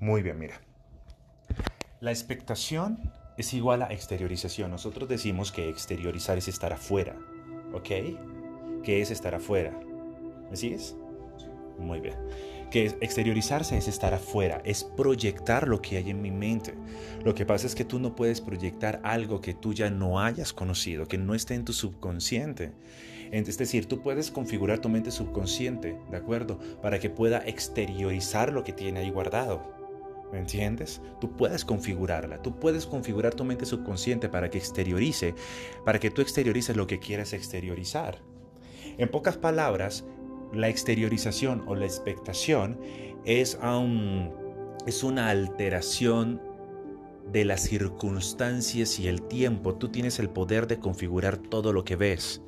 Muy bien, mira. La expectación es igual a exteriorización. Nosotros decimos que exteriorizar es estar afuera, ¿ok? ¿Qué es estar afuera? ¿Me sigues? Muy bien. Que exteriorizarse es estar afuera, es proyectar lo que hay en mi mente. Lo que pasa es que tú no puedes proyectar algo que tú ya no hayas conocido, que no esté en tu subconsciente. Es decir, tú puedes configurar tu mente subconsciente, ¿de acuerdo? Para que pueda exteriorizar lo que tiene ahí guardado. ¿Me entiendes? Tú puedes configurarla, tú puedes configurar tu mente subconsciente para que exteriorice, para que tú exteriorices lo que quieras exteriorizar. En pocas palabras, la exteriorización o la expectación es, es una alteración de las circunstancias y el tiempo. Tú tienes el poder de configurar todo lo que ves.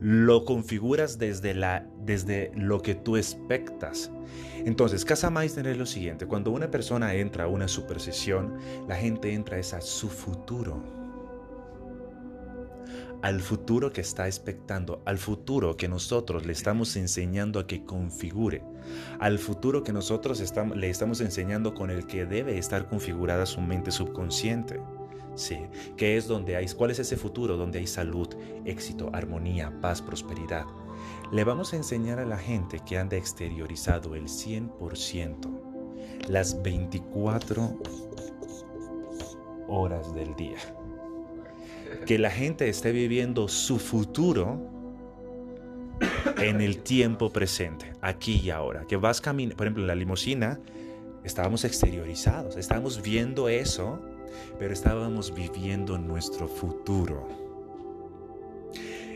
Lo configuras desde, la, desde lo que tú expectas. Entonces, Casa Meister es lo siguiente. Cuando una persona entra a una supersesión, la gente entra a su futuro al futuro que está expectando, al futuro que nosotros le estamos enseñando a que configure, al futuro que nosotros le estamos enseñando con el que debe estar configurada su mente subconsciente. Sí, que es donde hay, ¿cuál es ese futuro? Donde hay salud, éxito, armonía, paz, prosperidad. Le vamos a enseñar a la gente que anda exteriorizado el 100%, las 24 horas del día que la gente esté viviendo su futuro en el tiempo presente, aquí y ahora. Que vas caminando, por ejemplo, en la limusina estábamos exteriorizados, estábamos viendo eso, pero estábamos viviendo nuestro futuro.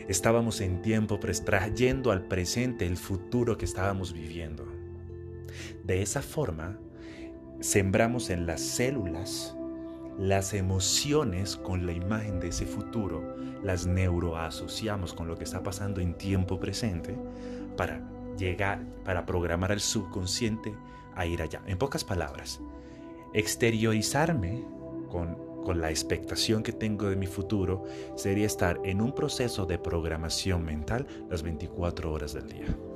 Estábamos en tiempo, trayendo al presente el futuro que estábamos viviendo. De esa forma, sembramos en las células las emociones con la imagen de ese futuro las neuroasociamos con lo que está pasando en tiempo presente para llegar, para programar al subconsciente a ir allá. En pocas palabras, exteriorizarme con, la expectación que tengo de mi futuro sería estar en un proceso de programación mental las 24 horas del día.